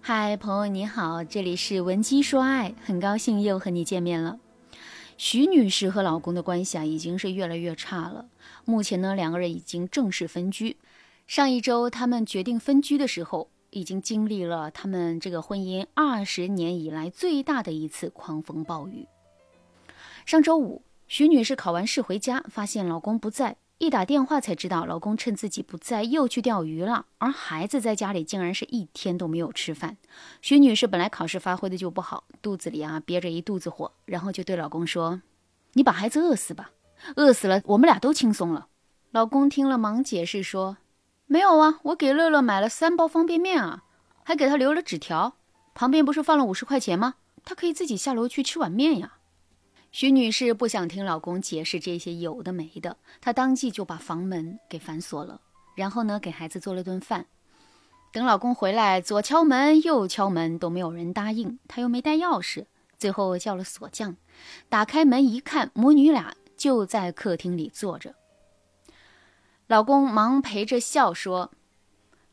嗨，朋友你好，这里是文姬说爱，很高兴又和你见面了。徐女士和老公的关系啊，已经是越来越差了。目前呢，两个人已经正式分居。上一周他们决定分居的时候，已经经历了他们这个婚姻二十年以来最大的一次狂风暴雨。上周五，徐女士考完试回家，发现老公不在。一打电话才知道，老公趁自己不在又去钓鱼了，而孩子在家里竟然是一天都没有吃饭。徐女士本来考试发挥的就不好，肚子里啊憋着一肚子火，然后就对老公说：“你把孩子饿死吧，饿死了我们俩都轻松了。”老公听了忙解释说：“没有啊，我给乐乐买了三包方便面啊，还给他留了纸条，旁边不是放了五十块钱吗？他可以自己下楼去吃碗面呀。”徐女士不想听老公解释这些有的没的，她当即就把房门给反锁了，然后呢，给孩子做了顿饭。等老公回来，左敲门右敲门都没有人答应，她又没带钥匙，最后叫了锁匠，打开门一看，母女俩就在客厅里坐着。老公忙陪着笑说：“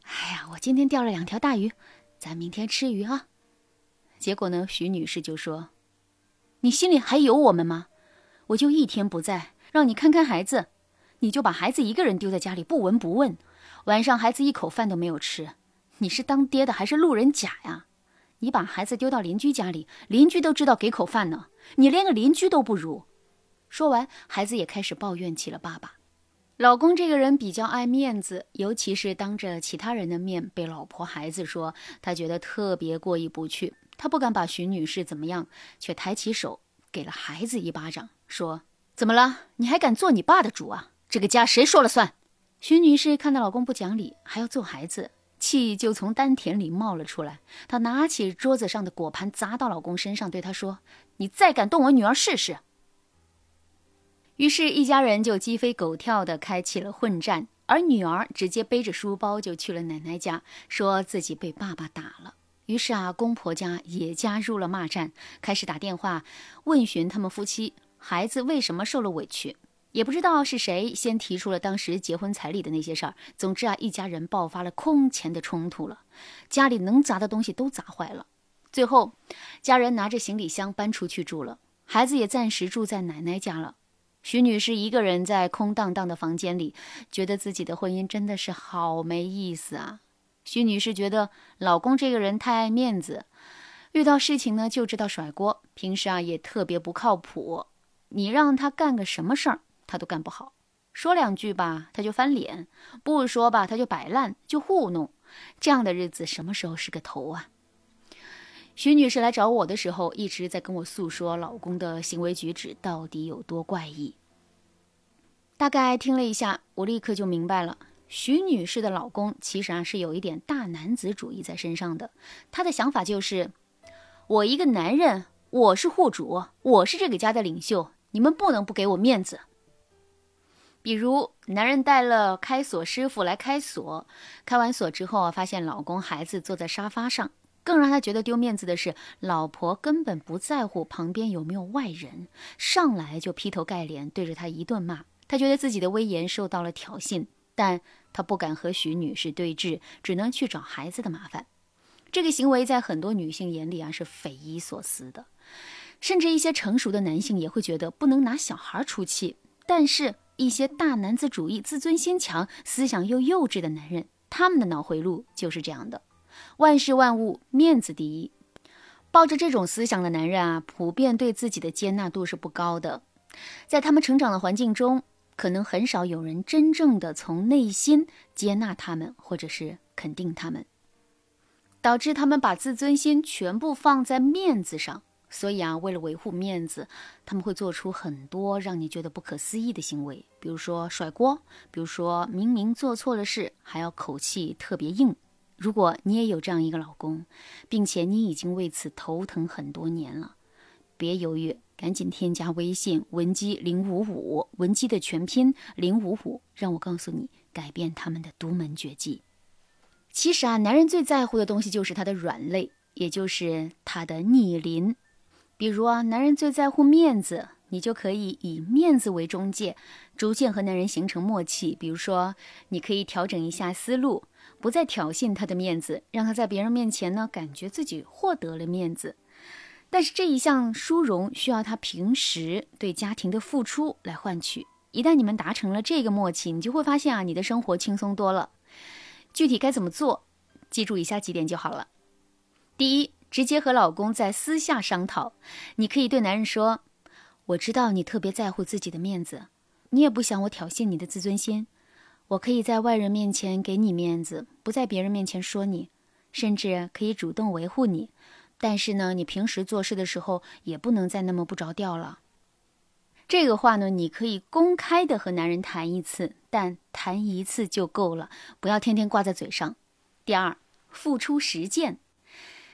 哎呀，我今天钓了两条大鱼，咱明天吃鱼啊。”结果呢，徐女士就说。你心里还有我们吗？我就一天不在，让你看看孩子，你就把孩子一个人丢在家里不闻不问，晚上孩子一口饭都没有吃，你是当爹的还是路人甲呀？你把孩子丢到邻居家里，邻居都知道给口饭呢，你连个邻居都不如。说完，孩子也开始抱怨起了爸爸。老公这个人比较爱面子，尤其是当着其他人的面被老婆孩子说，他觉得特别过意不去。他不敢把徐女士怎么样，却抬起手给了孩子一巴掌，说：“怎么了？你还敢做你爸的主啊？这个家谁说了算？”徐女士看到老公不讲理，还要揍孩子，气就从丹田里冒了出来。她拿起桌子上的果盘砸到老公身上，对他说：“你再敢动我女儿试试！”于是，一家人就鸡飞狗跳地开启了混战，而女儿直接背着书包就去了奶奶家，说自己被爸爸打了。于是啊，公婆家也加入了骂战，开始打电话问询他们夫妻孩子为什么受了委屈，也不知道是谁先提出了当时结婚彩礼的那些事儿。总之啊，一家人爆发了空前的冲突了，家里能砸的东西都砸坏了。最后，家人拿着行李箱搬出去住了，孩子也暂时住在奶奶家了。徐女士一个人在空荡荡的房间里，觉得自己的婚姻真的是好没意思啊。徐女士觉得老公这个人太爱面子，遇到事情呢就知道甩锅，平时啊也特别不靠谱。你让他干个什么事儿，他都干不好。说两句吧，他就翻脸；不说吧，他就摆烂，就糊弄。这样的日子什么时候是个头啊？徐女士来找我的时候，一直在跟我诉说老公的行为举止到底有多怪异。大概听了一下，我立刻就明白了。徐女士的老公其实啊是有一点大男子主义在身上的，他的想法就是：我一个男人，我是户主，我是这个家的领袖，你们不能不给我面子。比如，男人带了开锁师傅来开锁，开完锁之后啊，发现老公孩子坐在沙发上，更让他觉得丢面子的是，老婆根本不在乎旁边有没有外人，上来就劈头盖脸对着他一顿骂，他觉得自己的威严受到了挑衅，但。他不敢和许女士对峙，只能去找孩子的麻烦。这个行为在很多女性眼里啊是匪夷所思的，甚至一些成熟的男性也会觉得不能拿小孩出气。但是，一些大男子主义、自尊心强、思想又幼稚的男人，他们的脑回路就是这样的：万事万物面子第一。抱着这种思想的男人啊，普遍对自己的接纳度是不高的，在他们成长的环境中。可能很少有人真正的从内心接纳他们，或者是肯定他们，导致他们把自尊心全部放在面子上。所以啊，为了维护面子，他们会做出很多让你觉得不可思议的行为，比如说甩锅，比如说明明做错了事还要口气特别硬。如果你也有这样一个老公，并且你已经为此头疼很多年了，别犹豫。赶紧添加微信文姬零五五，文姬的全拼零五五，让我告诉你改变他们的独门绝技。其实啊，男人最在乎的东西就是他的软肋，也就是他的逆鳞。比如啊，男人最在乎面子，你就可以以面子为中介，逐渐和男人形成默契。比如说，你可以调整一下思路。不再挑衅他的面子，让他在别人面前呢感觉自己获得了面子。但是这一项殊荣需要他平时对家庭的付出来换取。一旦你们达成了这个默契，你就会发现啊，你的生活轻松多了。具体该怎么做？记住以下几点就好了。第一，直接和老公在私下商讨。你可以对男人说：“我知道你特别在乎自己的面子，你也不想我挑衅你的自尊心。我可以在外人面前给你面子，不在别人面前说你，甚至可以主动维护你。但是呢，你平时做事的时候也不能再那么不着调了。”这个话呢，你可以公开的和男人谈一次，但谈一次就够了，不要天天挂在嘴上。第二，付出实践，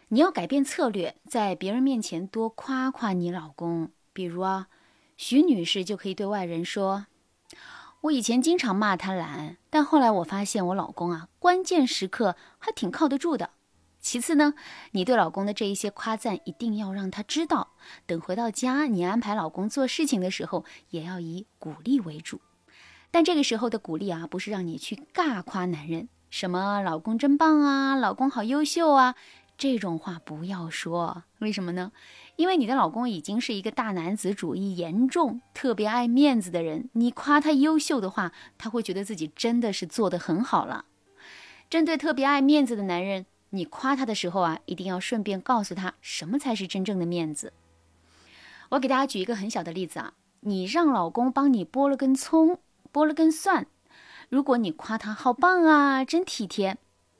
你要改变策略，在别人面前多夸夸你老公。比如啊，徐女士就可以对外人说：“我以前经常骂他懒，但后来我发现我老公啊，关键时刻还挺靠得住的。”其次呢，你对老公的这一些夸赞一定要让他知道。等回到家，你安排老公做事情的时候，也要以鼓励为主。但这个时候的鼓励啊，不是让你去尬夸男人，什么老公真棒啊，老公好优秀啊，这种话不要说。为什么呢？因为你的老公已经是一个大男子主义严重、特别爱面子的人。你夸他优秀的话，他会觉得自己真的是做得很好了。针对特别爱面子的男人。你夸他的时候啊，一定要顺便告诉他什么才是真正的面子。我给大家举一个很小的例子啊，你让老公帮你剥了根葱，剥了根蒜，如果你夸他好棒啊，真体贴，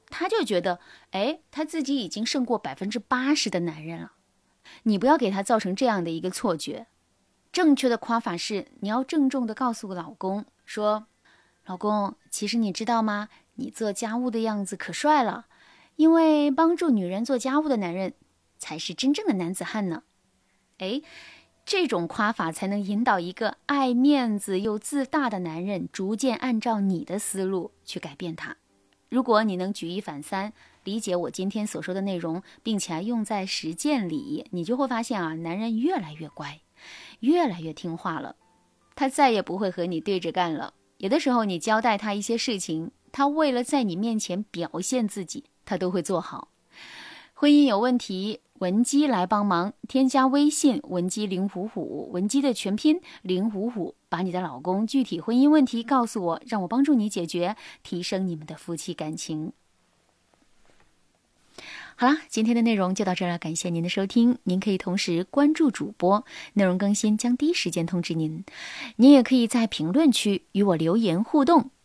他就觉得，哎，他自己已经胜过百分之八十的男人了。你不要给他造成这样的一个错觉。正确的夸法是，你要郑重的告诉老公说，老公，其实你知道吗？你做家务的样子可帅了。因为帮助女人做家务的男人，才是真正的男子汉呢。哎，这种夸法才能引导一个爱面子又自大的男人，逐渐按照你的思路去改变他。如果你能举一反三，理解我今天所说的内容，并且用在实践里，你就会发现啊，男人越来越乖，越来越听话了。他再也不会和你对着干了。有的时候你交代他一些事情，他为了在你面前表现自己。他都会做好。婚姻有问题，文姬来帮忙。添加微信文姬零五五，文姬的全拼零五五，把你的老公具体婚姻问题告诉我，让我帮助你解决，提升你们的夫妻感情。好啦，今天的内容就到这儿了，感谢您的收听。您可以同时关注主播，内容更新将第一时间通知您。您也可以在评论区与我留言互动。